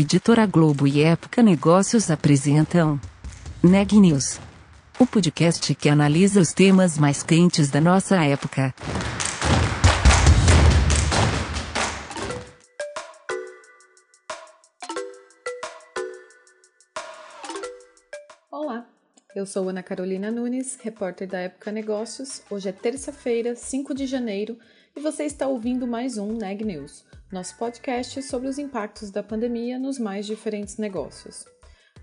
Editora Globo e Época Negócios apresentam Neg News, o podcast que analisa os temas mais quentes da nossa época. Olá, eu sou Ana Carolina Nunes, repórter da Época Negócios. Hoje é terça-feira, 5 de janeiro, e você está ouvindo mais um Neg News nosso podcast sobre os impactos da pandemia nos mais diferentes negócios.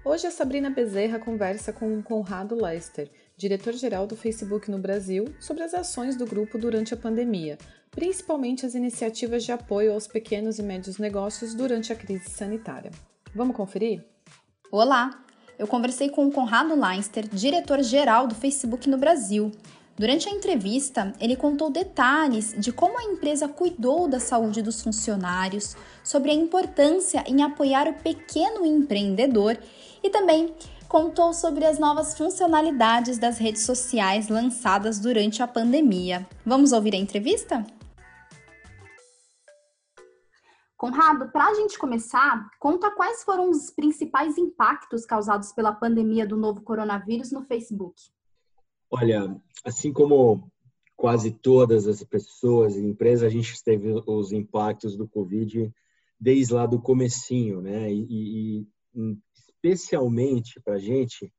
Hoje a Sabrina Bezerra conversa com o Conrado Lester, diretor-geral do Facebook no Brasil, sobre as ações do grupo durante a pandemia, principalmente as iniciativas de apoio aos pequenos e médios negócios durante a crise sanitária. Vamos conferir? Olá! Eu conversei com o Conrado Leinster, diretor-geral do Facebook no Brasil, Durante a entrevista, ele contou detalhes de como a empresa cuidou da saúde dos funcionários, sobre a importância em apoiar o pequeno empreendedor e também contou sobre as novas funcionalidades das redes sociais lançadas durante a pandemia. Vamos ouvir a entrevista? Conrado, para a gente começar, conta quais foram os principais impactos causados pela pandemia do novo coronavírus no Facebook. Olha, assim como quase todas as pessoas e empresas, a gente teve os impactos do Covid desde lá do comecinho, né? E, e especialmente para a gente,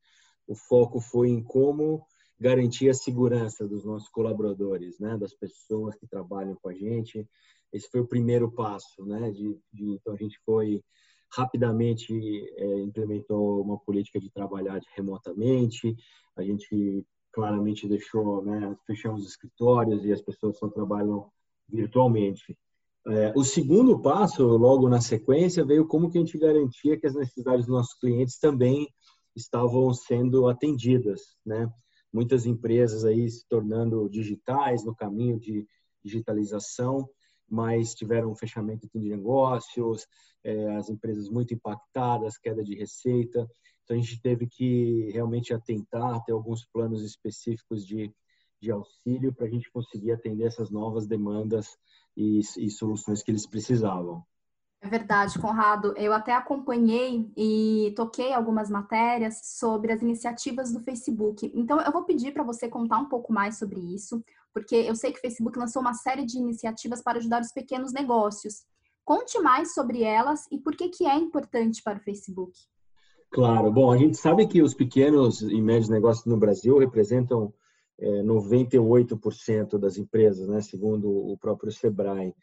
o foco foi em como garantir a segurança dos nossos colaboradores, né? Das pessoas que trabalham com a gente. Esse foi o primeiro passo, né? De, de então a gente foi rapidamente é, implementou uma política de trabalhar remotamente. A gente claramente deixou, né, fechamos os escritórios e as pessoas só trabalham virtualmente. É, o segundo passo, logo na sequência, veio como que a gente garantia que as necessidades dos nossos clientes também estavam sendo atendidas, né? Muitas empresas aí se tornando digitais no caminho de digitalização, mas tiveram um fechamento de negócios, é, as empresas muito impactadas, queda de receita. Então, a gente teve que realmente atentar, ter alguns planos específicos de, de auxílio para a gente conseguir atender essas novas demandas e, e soluções que eles precisavam. É verdade, Conrado. Eu até acompanhei e toquei algumas matérias sobre as iniciativas do Facebook. Então, eu vou pedir para você contar um pouco mais sobre isso, porque eu sei que o Facebook lançou uma série de iniciativas para ajudar os pequenos negócios. Conte mais sobre elas e por que, que é importante para o Facebook. Claro. Bom, a gente sabe que os pequenos e médios negócios no Brasil representam é, 98% das empresas, né, segundo o próprio Sebrae.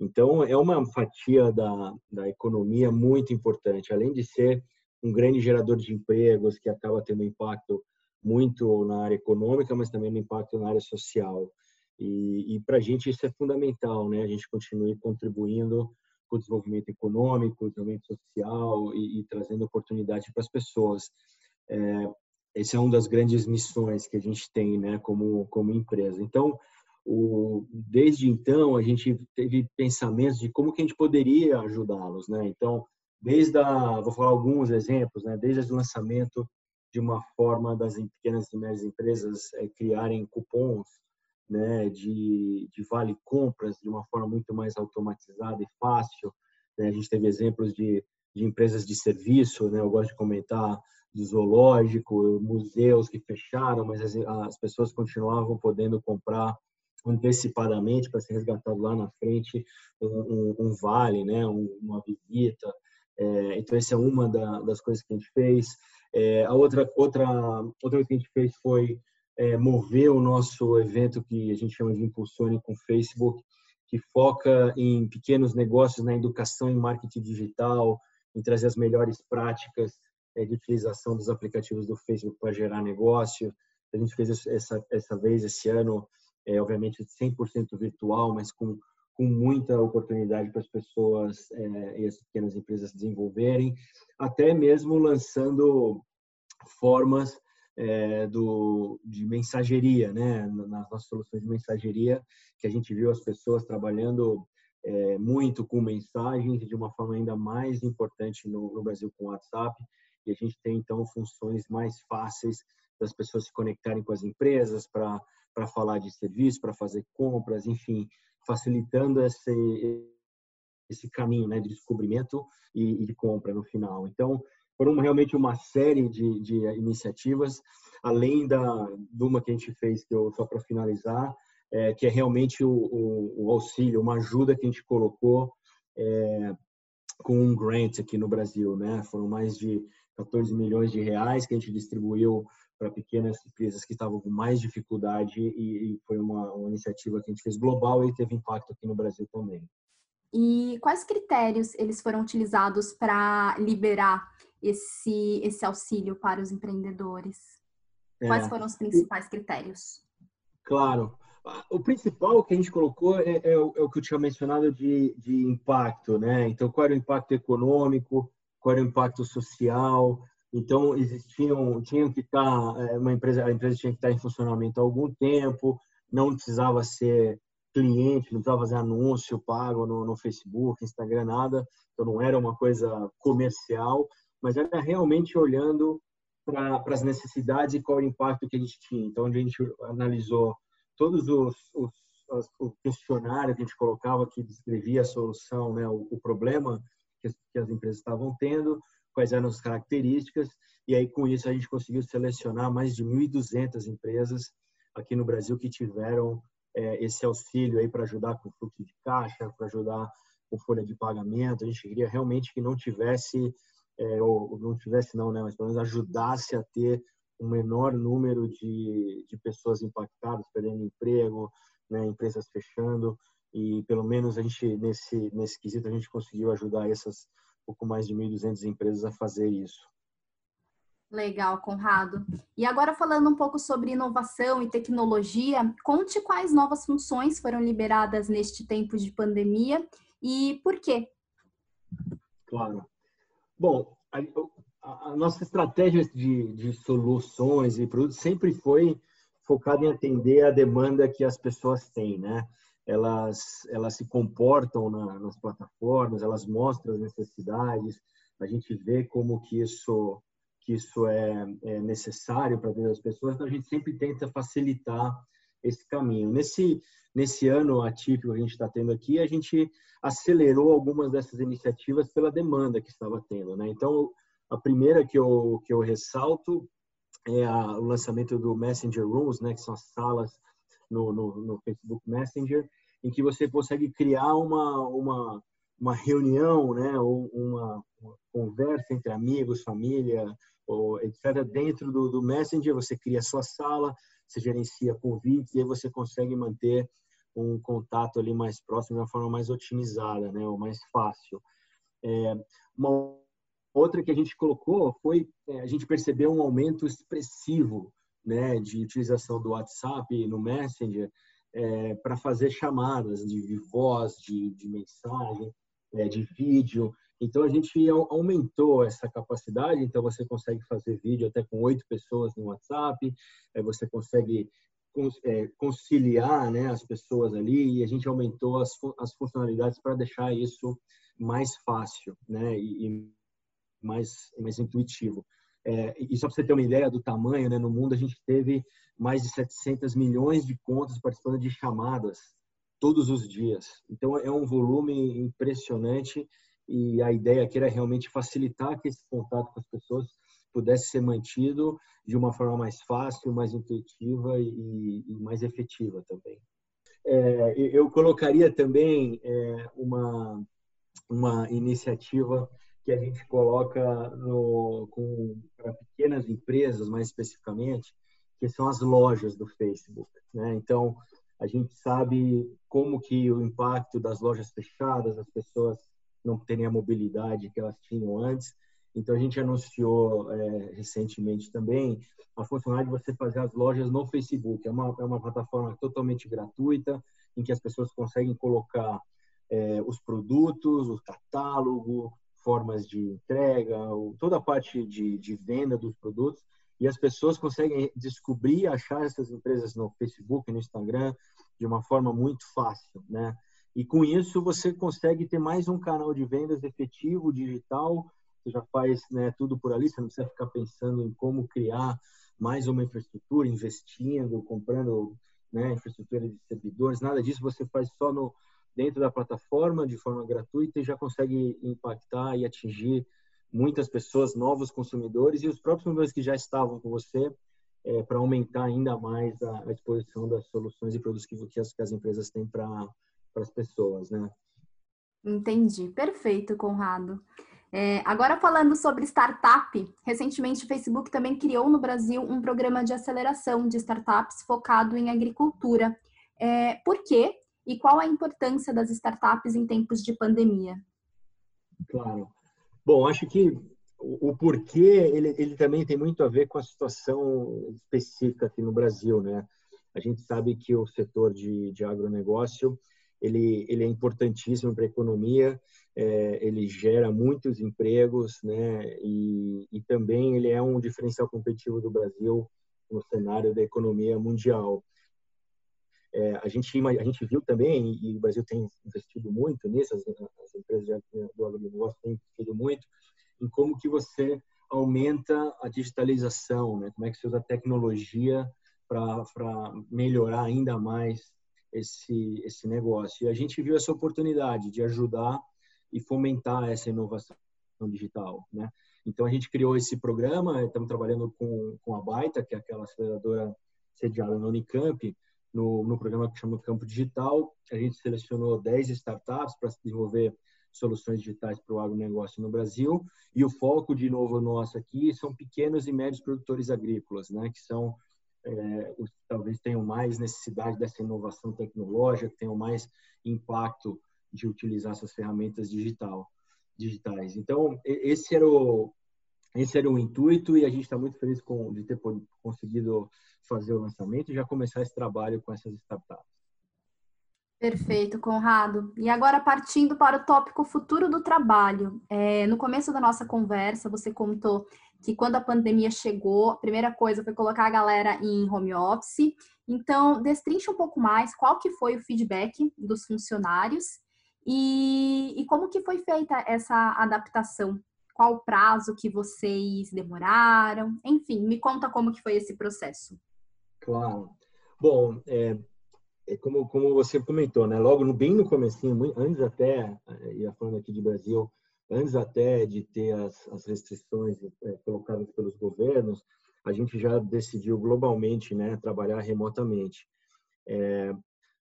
Então, é uma fatia da, da economia muito importante, além de ser um grande gerador de empregos que acaba tendo impacto muito na área econômica, mas também no impacto na área social. E, e para a gente isso é fundamental, né? A gente continue contribuindo para o desenvolvimento econômico, desenvolvimento social e, e trazendo oportunidade para as pessoas. É, essa é uma das grandes missões que a gente tem, né, como como empresa. Então, o, desde então a gente teve pensamentos de como que a gente poderia ajudá-los, né? Então, desde a, vou falar alguns exemplos, né? Desde o lançamento de uma forma das pequenas e médias empresas é, criarem cupons né, de, de vale compras de uma forma muito mais automatizada e fácil. Né? A gente teve exemplos de, de empresas de serviço, né? eu gosto de comentar do zoológico, museus que fecharam, mas as, as pessoas continuavam podendo comprar antecipadamente para ser resgatado lá na frente um, um, um vale, né, um, uma visita. É, então essa é uma da, das coisas que a gente fez. É, a outra outra outra coisa que a gente fez foi é, mover o nosso evento que a gente chama de Impulsione com Facebook, que foca em pequenos negócios na educação e marketing digital, em trazer as melhores práticas é, de utilização dos aplicativos do Facebook para gerar negócio. A gente fez essa, essa vez, esse ano, é, obviamente 100% virtual, mas com, com muita oportunidade para as pessoas é, e as pequenas empresas desenvolverem, até mesmo lançando formas é, do, de mensageria, né? nas nossas soluções de mensageria, que a gente viu as pessoas trabalhando é, muito com mensagens de uma forma ainda mais importante no, no Brasil com o WhatsApp, e a gente tem então funções mais fáceis das pessoas se conectarem com as empresas para para falar de serviço, para fazer compras, enfim, facilitando esse, esse caminho né, de descobrimento e, e de compra no final. Então, foram realmente uma série de, de iniciativas, além da de uma que a gente fez, que eu, só para finalizar, é, que é realmente o, o, o, auxílio, uma ajuda que a gente colocou é, com um grant aqui no Brasil, né? Foram mais de 14 milhões de reais que a gente distribuiu para pequenas empresas que estavam com mais dificuldade e, e foi uma, uma iniciativa que a gente fez global e teve impacto aqui no Brasil também. E quais critérios eles foram utilizados para liberar esse, esse auxílio para os empreendedores? Quais é, foram os principais critérios? Claro. O principal que a gente colocou é, é, o, é, o, que eu tinha mencionado de, de impacto, né? Então, qual era o impacto econômico, qual era o impacto social. Então, existiam, tinham que estar, é, uma empresa, a empresa tinha que estar em funcionamento há algum tempo, não precisava ser cliente, não precisava fazer anúncio pago no, no Facebook, Instagram, nada. Então, não era uma coisa comercial, mas era realmente olhando para as necessidades e qual o impacto que a gente tinha. Então, a gente analisou todos os, os, os que a gente colocava que descrevia a solução, né, o, o problema que que as, empresas estavam tendo, quais eram as características, e aí com isso a gente conseguiu selecionar mais de 1.200 empresas aqui no Brasil que tiveram é, esse auxílio aí para ajudar com fluxo de caixa, para ajudar com folha de pagamento. A gente queria realmente que não tivesse, é, ou não tivesse não, né, mas pelo menos ajudasse a ter um menor número de, de pessoas impactadas, perdendo emprego, né, empresas fechando, e pelo menos a gente, nesse, nesse quesito, a gente conseguiu ajudar essas pouco mais de 1.200 empresas a fazer isso. Legal, Conrado. E agora falando um pouco sobre inovação e tecnologia, conte quais novas funções foram liberadas neste tempo de pandemia e por quê? Claro. Bom, a, nossa estratégia de, de soluções e produtos sempre foi focada em atender a demanda que as pessoas têm, né? Elas, elas se comportam na, nas plataformas, elas mostram as necessidades, a gente vê como que isso que isso é, é necessário para as pessoas, então a gente sempre tenta facilitar esse caminho. Nesse nesse ano atípico que a gente está tendo aqui, a gente acelerou algumas dessas iniciativas pela demanda que estava tendo, né? Então a primeira que eu, que eu ressalto é a, o lançamento do Messenger Rooms, né, que são as salas no, no, no Facebook Messenger, em que você consegue criar uma, uma, uma reunião, né, ou uma, uma conversa entre amigos, família, ou etc. Dentro do, do Messenger, você cria a sua sala, você gerencia convites e aí você consegue manter um contato ali mais próximo de uma forma mais otimizada, né, ou mais fácil. É, uma Outra que a gente colocou foi é, a gente percebeu um aumento expressivo né, de utilização do WhatsApp no Messenger é, para fazer chamadas de, voz, de, de mensagem, é, de vídeo. Então a gente aumentou essa capacidade. Então você consegue fazer vídeo até com oito pessoas no WhatsApp. É, você consegue é, conciliar né, as pessoas ali e a gente aumentou as, as funcionalidades para deixar isso mais fácil, né? E, mais, mais intuitivo. É, e só para você ter uma ideia do tamanho, né, no mundo a gente teve mais de 700 milhões de contas participando de chamadas todos os dias. Então é um volume impressionante e a ideia aqui era realmente facilitar que esse contato com as pessoas pudesse ser mantido de uma forma mais fácil, mais intuitiva e, e mais efetiva também. É, eu colocaria também é, uma uma iniciativa que a gente coloca no, para pequenas empresas, mais especificamente, que são as lojas do Facebook. Né? Então, a gente sabe como que o impacto das lojas fechadas, as pessoas não terem a mobilidade que elas tinham antes. Então, a gente anunciou é, recentemente também a funcionalidade de você fazer as lojas no Facebook. É uma, é uma plataforma totalmente gratuita, em que as pessoas conseguem colocar é, os produtos, o catálogo, formas de entrega, toda a parte de, de venda dos produtos, e as pessoas conseguem descobrir, achar essas empresas no Facebook, no Instagram, de uma forma muito fácil, né? E com isso você consegue ter mais um canal de vendas efetivo, digital, você já faz né, tudo por ali, você não precisa ficar pensando em como criar mais uma infraestrutura, investindo, comprando né, infraestrutura de servidores, nada disso. Você faz só no, dentro da plataforma de forma gratuita e já consegue impactar e atingir muitas pessoas, novos consumidores e os próprios consumidores que já estavam com você é, para aumentar ainda mais a, a, exposição das soluções e produtos que, que, as, que as empresas têm para as pessoas, né? Entendi, perfeito, Conrado. É, agora falando sobre startup, recentemente o Facebook também criou no Brasil um programa de aceleração de startups focado em agricultura. É, por quê e qual a importância das startups em tempos de pandemia? Claro. Bom, acho que o, porquê ele, ele também tem muito a ver com a situação específica aqui no Brasil, né? A gente sabe que o setor de, de agronegócio ele, ele é importantíssimo para a economia, é, ele gera muitos empregos, né? E, e também ele é um diferencial competitivo do Brasil no cenário da economia mundial. É, a, gente, a gente viu também, e o Brasil tem investido muito nisso, as, as empresas do agronegócio têm investido muito, em como que você aumenta a digitalização, né? como é que você usa a tecnologia para melhorar ainda mais esse, esse negócio. E a gente viu essa oportunidade de ajudar e fomentar essa inovação digital. Né? Então, a gente criou esse programa, estamos trabalhando com, com a Baita, que é aquela aceleradora sediada no Unicamp, no, no programa que chama Campo Digital. A gente selecionou 10 startups para desenvolver soluções digitais para o agronegócio no Brasil. E o foco, de novo, nosso aqui são pequenos e médios produtores agrícolas, né, que são é, os que talvez tenham mais necessidade dessa inovação tecnológica, tenham mais impacto de utilizar essas ferramentas digital, digitais. Então, esse era o, esse era o intuito e a gente está muito feliz com, de ter conseguido fazer o lançamento e já começar esse trabalho com essas startups. Perfeito, Conrado. E agora, partindo para o tópico futuro do trabalho. É, no começo da nossa conversa, você contou que quando a pandemia chegou, a primeira coisa foi colocar a galera em home office. Então, destrincha um pouco mais qual que foi o feedback dos funcionários e, e como que foi feita essa adaptação qual o prazo que vocês demoraram? Enfim, me conta como que foi esse processo. Claro. Bom, é como, como você comentou, né? Logo no, bem no comecinho, antes até, é, ia falando aqui de Brasil, antes até de ter as, as restrições é, colocadas pelos governos, a gente já decidiu globalmente, né, trabalhar remotamente. É,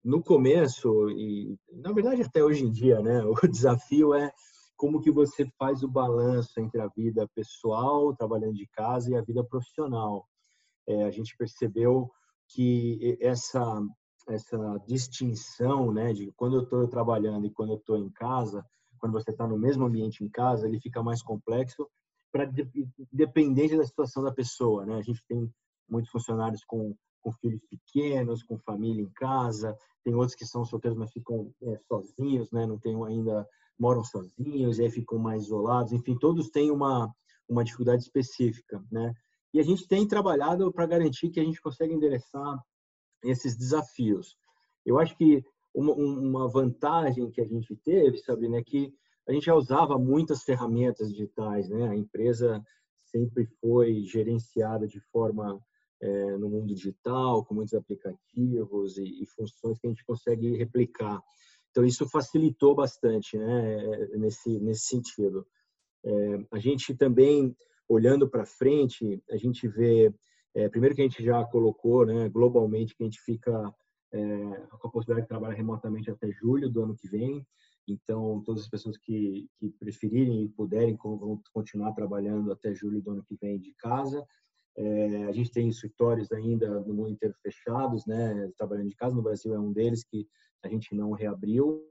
no começo e na verdade até hoje em dia, né, o desafio é como que você faz o balanço entre a vida pessoal, trabalhando de casa, e a vida profissional. É, a gente percebeu que essa essa distinção, né, de quando eu estou trabalhando e quando eu estou em casa, quando você está no mesmo ambiente em casa, ele fica mais complexo para dependente da situação da pessoa, né? A gente tem muitos funcionários com com filhos pequenos, com família em casa, tem outros que são solteiros, mas ficam é, sozinhos, né? Não tem ainda moram sozinhos e aí ficam mais isolados. Enfim, todos têm uma, uma dificuldade específica, né? E a gente tem trabalhado para garantir que a gente consiga endereçar esses desafios. Eu acho que uma, uma vantagem que a gente teve, Sabrina, é que a gente já usava muitas ferramentas digitais, né? A empresa sempre foi gerenciada de forma é, no mundo digital, com muitos aplicativos e, e funções que a gente consegue replicar. Então, isso facilitou bastante né, nesse, nesse sentido. É, a gente também, olhando para frente, a gente vê, é, primeiro que a gente já colocou né, globalmente, que a gente fica é, com a possibilidade de trabalhar remotamente até julho do ano que vem. Então, todas as pessoas que, que preferirem e puderem vão continuar trabalhando até julho do ano que vem de casa. É, a gente tem escritórios ainda no mundo inteiro fechados, né, trabalhando de casa. No Brasil é um deles que a gente não reabriu.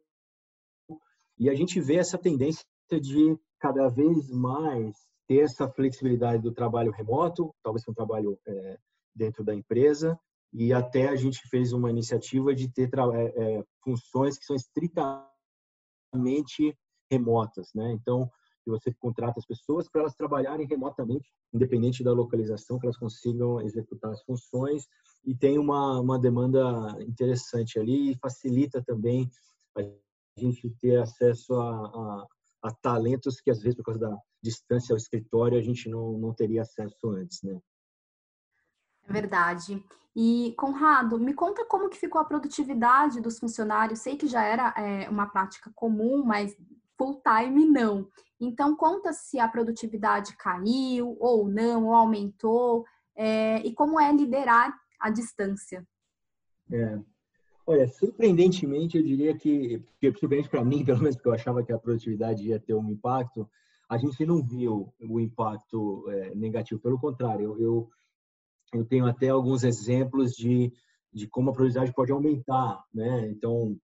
E a gente vê essa tendência de cada vez mais ter essa flexibilidade do trabalho remoto, talvez um trabalho é, dentro da empresa, e até a gente fez uma iniciativa de ter é, é, funções que são estritamente remotas, né? Então, você contrata as pessoas para elas trabalharem remotamente, independente da localização, que elas consigam executar as funções e tem uma, uma demanda interessante ali e facilita também a gente ter acesso a, a, a, talentos que às vezes por causa da distância ao escritório a gente não, não teria acesso antes, né? É verdade. E, Conrado, me conta como que ficou a produtividade dos funcionários. Sei que já era é, uma prática comum, mas full time não. Então, conta se a produtividade caiu ou não, ou aumentou, é, e como é liderar à distância. É. Olha, surpreendentemente, eu diria que, surpreendente para mim, pelo menos porque eu achava que a produtividade ia ter um impacto, a gente não viu o impacto é, negativo. Pelo contrário, eu, eu, eu, tenho até alguns exemplos de, de como a produtividade pode aumentar. Né? Então,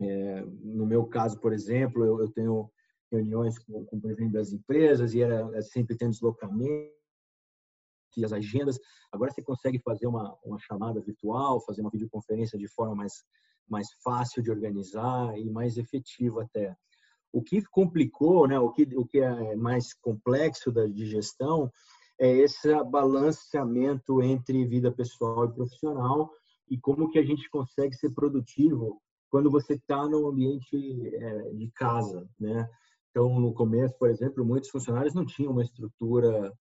é, no meu caso, por exemplo, eu, eu tenho reuniões com, com o presidente das empresas e era é, sempre tem deslocamento e as agendas. Agora você consegue fazer uma, uma chamada virtual, fazer uma videoconferência de forma mais, mais fácil de organizar e mais efetiva até. O que complicou, né, o, que, o que é mais complexo da, de gestão é esse balanceamento entre vida pessoal e profissional e como que a gente consegue ser produtivo quando você está no ambiente é, de casa, né? Então, no começo, por exemplo, muitos funcionários não tinham uma estrutura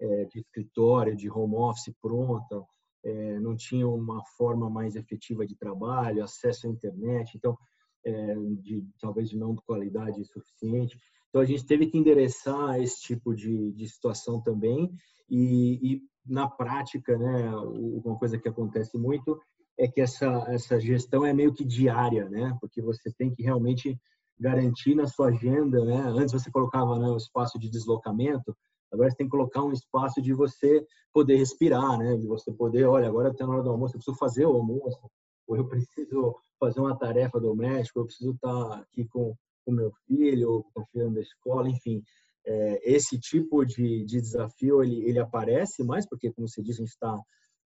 é, de escritório, de home office pronta, é, não tinham uma forma mais efetiva de trabalho, acesso à internet. Então, é, de, talvez de não qualidade suficiente. Então, a gente teve que endereçar esse tipo de, de situação também e, e, na prática, né, uma coisa que acontece muito é que essa, essa gestão é meio que diária, né, porque você tem que realmente garantir na sua agenda, né, antes você colocava né, o espaço de deslocamento, agora você tem que colocar um espaço de você poder respirar, né, de você poder, olha, agora está na hora do almoço, eu preciso fazer o almoço, ou eu preciso fazer uma tarefa doméstica, eu preciso estar aqui com o meu filho, com o filho da escola, enfim. É, esse tipo de, de desafio, ele, ele aparece mais, porque, como você disse, a gente está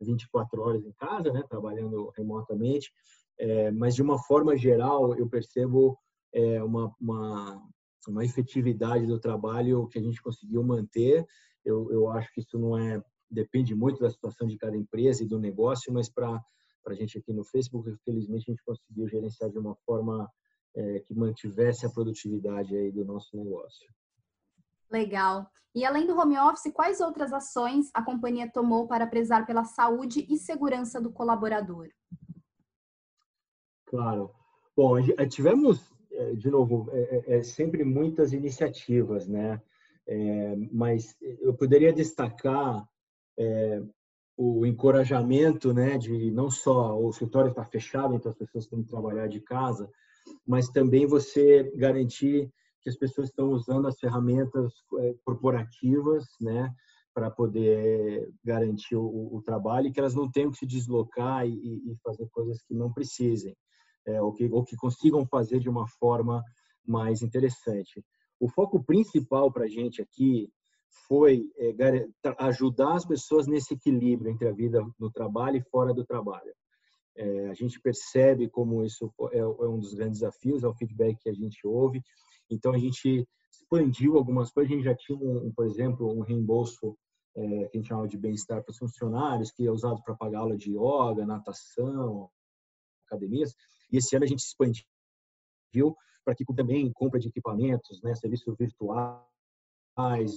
24 horas em casa, né, trabalhando remotamente, é, mas de uma forma geral, eu percebo é, uma, uma, uma efetividade do trabalho que a gente conseguiu manter. Eu, eu acho que isso não é depende muito da situação de cada empresa e do negócio, mas para a gente aqui no Facebook. Felizmente, a gente conseguiu gerenciar de uma forma é, que mantivesse a produtividade aí do nosso negócio. Legal. E além do home office, quais outras ações a companhia tomou para prezar pela saúde e segurança do colaborador? Claro. Bom, tivemos, de novo, é, é, é, sempre muitas iniciativas, né? É, mas eu poderia destacar é, o encorajamento, né, de não só o escritório estar fechado, então as pessoas têm que trabalhar de casa, mas também você garantir que as pessoas estão usando as ferramentas é, corporativas, né, para poder garantir o, o, trabalho e que elas não tenham que se deslocar e, e fazer coisas que não precisem, é, ou, que, ou que consigam fazer de uma forma mais interessante. O foco principal para a gente aqui foi é, ajudar as pessoas nesse equilíbrio entre a vida no trabalho e fora do trabalho. É, a gente percebe como isso é, é, um dos grandes desafios, é o feedback que a gente ouve. Então, a gente expandiu algumas coisas. A gente já tinha, um, por exemplo, um reembolso é, que a gente chama de bem-estar para os funcionários, que é usado para pagar aula de yoga, natação, academias. E esse ano a gente expandiu para que também compra de equipamentos, né, serviços virtuais,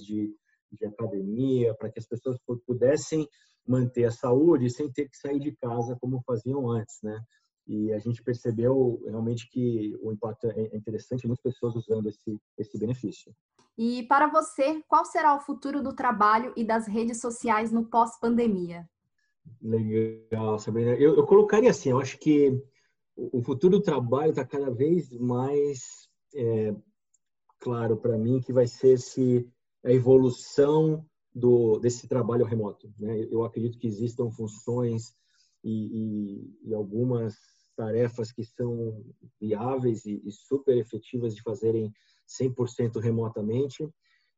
de de academia, para que as pessoas pudessem manter a saúde sem ter que sair de casa como faziam antes, né? E a gente percebeu realmente que o impacto é interessante, muitas pessoas usando esse, esse benefício. E para você, qual será o futuro do trabalho e das redes sociais no pós-pandemia? Legal, Sabrina. Eu, eu, colocaria assim, eu acho que o futuro do trabalho está cada vez mais é, claro para mim que vai ser esse a evolução do, desse trabalho remoto. Né? Eu acredito que existam funções e, e, e algumas tarefas que são viáveis e, e super efetivas de fazerem 100% remotamente.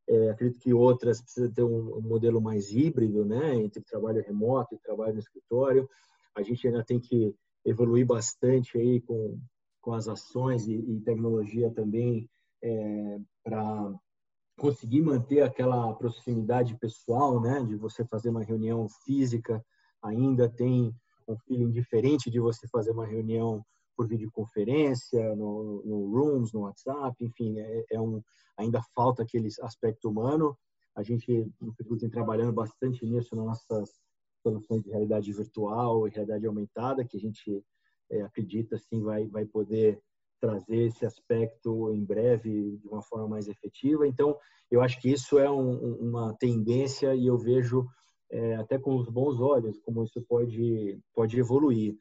É, acredito que outras precisam ter um, um, modelo mais híbrido, né, entre trabalho remoto e trabalho no escritório. A gente ainda tem que evoluir bastante aí com, com as ações e, e tecnologia também é, para conseguir manter aquela proximidade pessoal, né, de você fazer uma reunião física, ainda tem um feeling diferente de você fazer uma reunião por videoconferência, no, no Rooms, no WhatsApp, enfim, é, é, um, ainda falta aquele aspecto humano. A gente, no tem trabalhando bastante nisso nas nossas soluções de realidade virtual e realidade aumentada, que a gente é, acredita assim vai, vai poder trazer esse aspecto em breve de uma forma mais efetiva. Então, eu acho que isso é um, uma tendência e eu vejo é, até com os bons olhos como isso pode pode evoluir.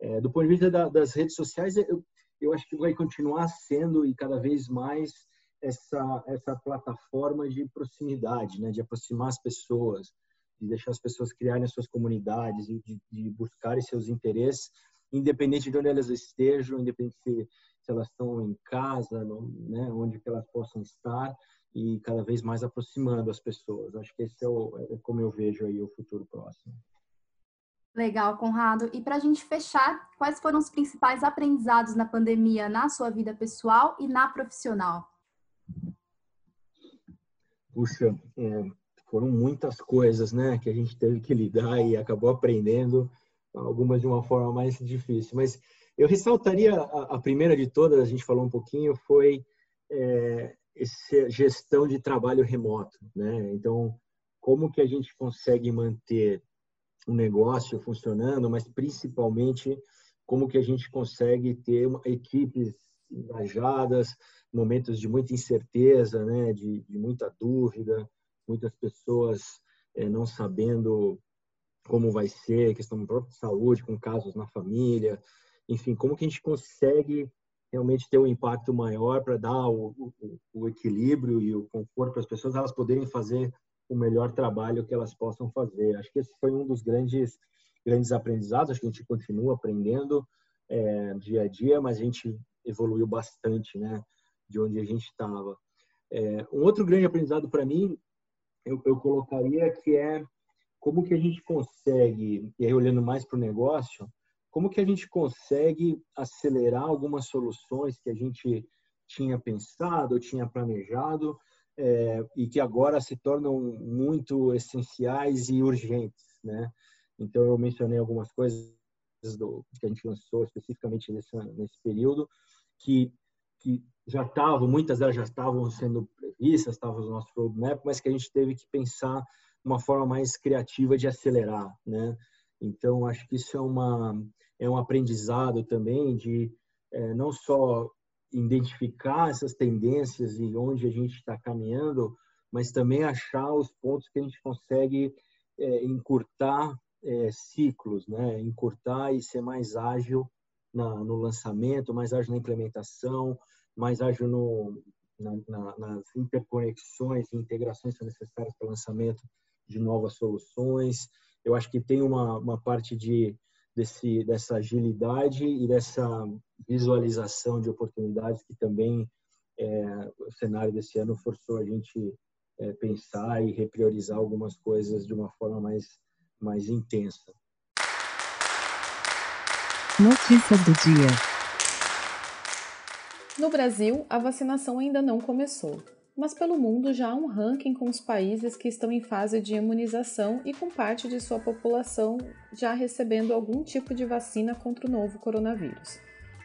É, do ponto de vista da, das redes sociais, eu, eu acho que vai continuar sendo e cada vez mais essa essa plataforma de proximidade, né, de aproximar as pessoas, de deixar as pessoas criarem as suas comunidades de, de buscarem seus interesses, independente de onde elas estejam, independente se se elas estão em casa, né, onde que elas possam estar e cada vez mais aproximando as pessoas. Acho que esse é, o, é como eu vejo aí o futuro próximo. Legal, Conrado. E para a gente fechar, quais foram os principais aprendizados na pandemia na sua vida pessoal e na profissional? Puxa, é, foram muitas coisas, né, que a gente teve que lidar e acabou aprendendo algumas de uma forma mais difícil. Mas eu ressaltaria a, a, primeira de todas, a gente falou um pouquinho, foi é, essa gestão de trabalho remoto, né? Então, como que a gente consegue manter o negócio funcionando, mas principalmente como que a gente consegue ter equipes engajadas, momentos de muita incerteza, né? De, de muita dúvida, muitas pessoas é, não sabendo como vai ser, questão da própria saúde, com casos na família, enfim, como que a gente consegue realmente ter um impacto maior para dar o, o, o, equilíbrio e o conforto para as pessoas, elas poderem fazer o melhor trabalho que elas possam fazer. Acho que esse foi um dos grandes grandes aprendizados. Acho que a gente continua aprendendo é, dia a dia, mas a gente evoluiu bastante, né, de onde a gente estava. É, um outro grande aprendizado para mim, eu, eu colocaria que é como que a gente consegue, e aí olhando mais para o negócio, como que a gente consegue acelerar algumas soluções que a gente tinha pensado, tinha planejado é, e que agora se tornam muito essenciais e urgentes, né? Então eu mencionei algumas coisas do, que a gente lançou especificamente nesse, nesse período que que já estavam, muitas delas já estavam sendo previstas, estavam no nosso roadmap, mas que a gente teve que pensar uma forma mais criativa de acelerar, né? Então acho que isso é uma é um aprendizado também de é, não só identificar essas tendências e onde a gente está caminhando, mas também achar os pontos que a gente consegue é, encurtar é, ciclos, né? encurtar e ser mais ágil na, no lançamento, mais ágil na implementação, mais ágil no, na, na, nas interconexões e integrações que são necessárias para o lançamento de novas soluções. Eu acho que tem uma, uma parte de desse, dessa agilidade e dessa visualização de oportunidades que também é, o cenário desse ano forçou a gente é, pensar e repriorizar algumas coisas de uma forma mais, mais intensa. Notícias do dia. No Brasil, a vacinação ainda não começou mas pelo mundo já há um ranking com os países que estão em fase de imunização e com parte de sua população já recebendo algum tipo de vacina contra o novo coronavírus.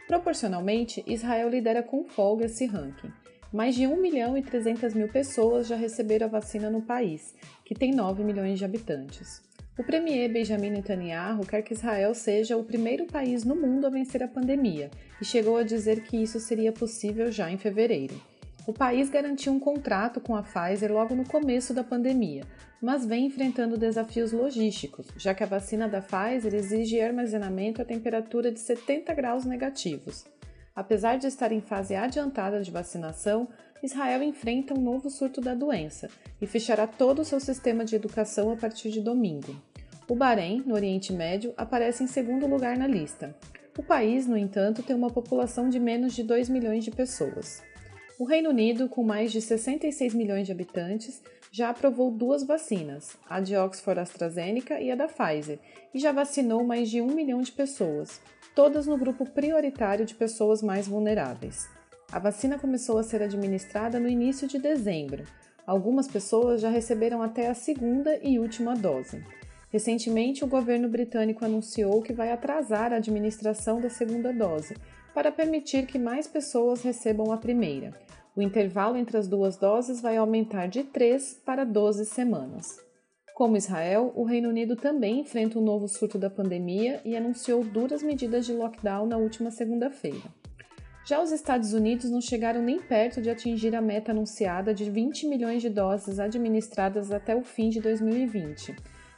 Proporcionalmente, Israel lidera com folga esse ranking. Mais de 1 milhão e 300 mil pessoas já receberam a vacina no país, que tem 9 milhões de habitantes. O premier Benjamin Netanyahu quer que Israel seja o primeiro país no mundo a vencer a pandemia e chegou a dizer que isso seria possível já em fevereiro. O país garantiu um contrato com a Pfizer logo no começo da pandemia, mas vem enfrentando desafios logísticos, já que a vacina da Pfizer exige armazenamento a temperatura de 70 graus negativos. Apesar de estar em fase adiantada de vacinação, Israel enfrenta um novo surto da doença e fechará todo o seu sistema de educação a partir de domingo. O Bahrein, no Oriente Médio, aparece em segundo lugar na lista. O país, no entanto, tem uma população de menos de 2 milhões de pessoas. O Reino Unido, com mais de 66 milhões de habitantes, já aprovou duas vacinas, a de Oxford AstraZeneca e a da Pfizer, e já vacinou mais de um milhão de pessoas, todas no grupo prioritário de pessoas mais vulneráveis. A vacina começou a ser administrada no início de dezembro. Algumas pessoas já receberam até a segunda e última dose. Recentemente, o governo britânico anunciou que vai atrasar a administração da segunda dose, para permitir que mais pessoas recebam a primeira. O intervalo entre as duas doses vai aumentar de 3 para 12 semanas. Como Israel, o Reino Unido também enfrenta um novo surto da pandemia e anunciou duras medidas de lockdown na última segunda-feira. Já os Estados Unidos não chegaram nem perto de atingir a meta anunciada de 20 milhões de doses administradas até o fim de 2020.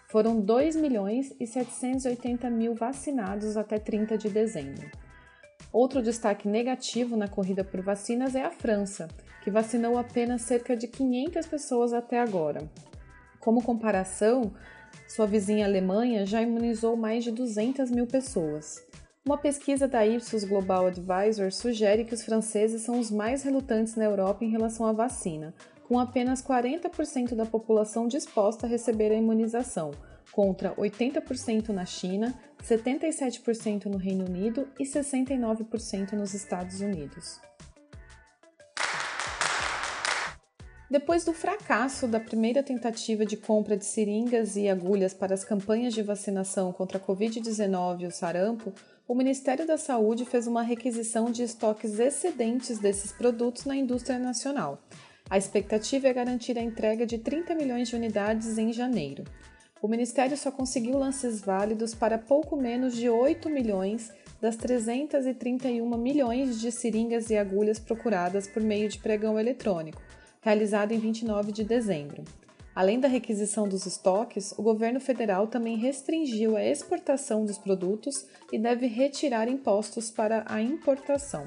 Foram 2 milhões e 780 mil vacinados até 30 de dezembro. Outro destaque negativo na corrida por vacinas é a França, que vacinou apenas cerca de 500 pessoas até agora. Como comparação, sua vizinha Alemanha já imunizou mais de 200 mil pessoas. Uma pesquisa da Ipsos Global Advisor sugere que os franceses são os mais relutantes na Europa em relação à vacina, com apenas 40% da população disposta a receber a imunização, contra 80% na China, 77% no Reino Unido e 69% nos Estados Unidos. Depois do fracasso da primeira tentativa de compra de seringas e agulhas para as campanhas de vacinação contra a Covid-19 e o sarampo, o Ministério da Saúde fez uma requisição de estoques excedentes desses produtos na indústria nacional. A expectativa é garantir a entrega de 30 milhões de unidades em janeiro. O Ministério só conseguiu lances válidos para pouco menos de 8 milhões das 331 milhões de seringas e agulhas procuradas por meio de pregão eletrônico, realizado em 29 de dezembro. Além da requisição dos estoques, o governo federal também restringiu a exportação dos produtos e deve retirar impostos para a importação.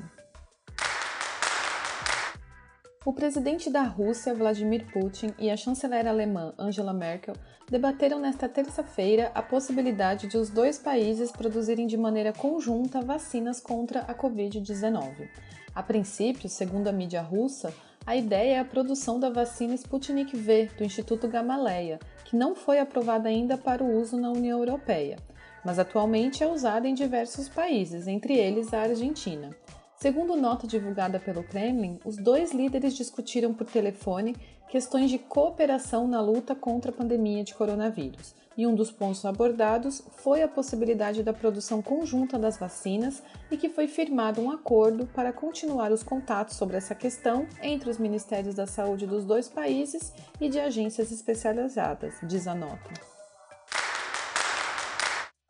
O presidente da Rússia, Vladimir Putin, e a chanceler alemã Angela Merkel debateram nesta terça-feira a possibilidade de os dois países produzirem de maneira conjunta vacinas contra a Covid-19. A princípio, segundo a mídia russa, a ideia é a produção da vacina Sputnik V do Instituto Gamaleya, que não foi aprovada ainda para o uso na União Europeia, mas atualmente é usada em diversos países, entre eles a Argentina. Segundo nota divulgada pelo Kremlin, os dois líderes discutiram por telefone questões de cooperação na luta contra a pandemia de coronavírus e um dos pontos abordados foi a possibilidade da produção conjunta das vacinas e que foi firmado um acordo para continuar os contatos sobre essa questão entre os Ministérios da Saúde dos dois países e de agências especializadas, diz a nota.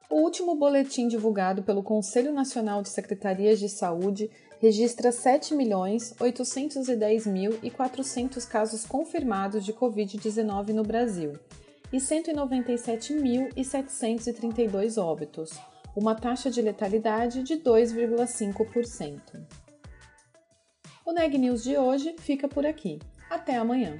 O último boletim divulgado pelo Conselho Nacional de Secretarias de Saúde registra 7.810.400 casos confirmados de Covid-19 no Brasil e 197.732 óbitos, uma taxa de letalidade de 2,5%. O Neg News de hoje fica por aqui. Até amanhã!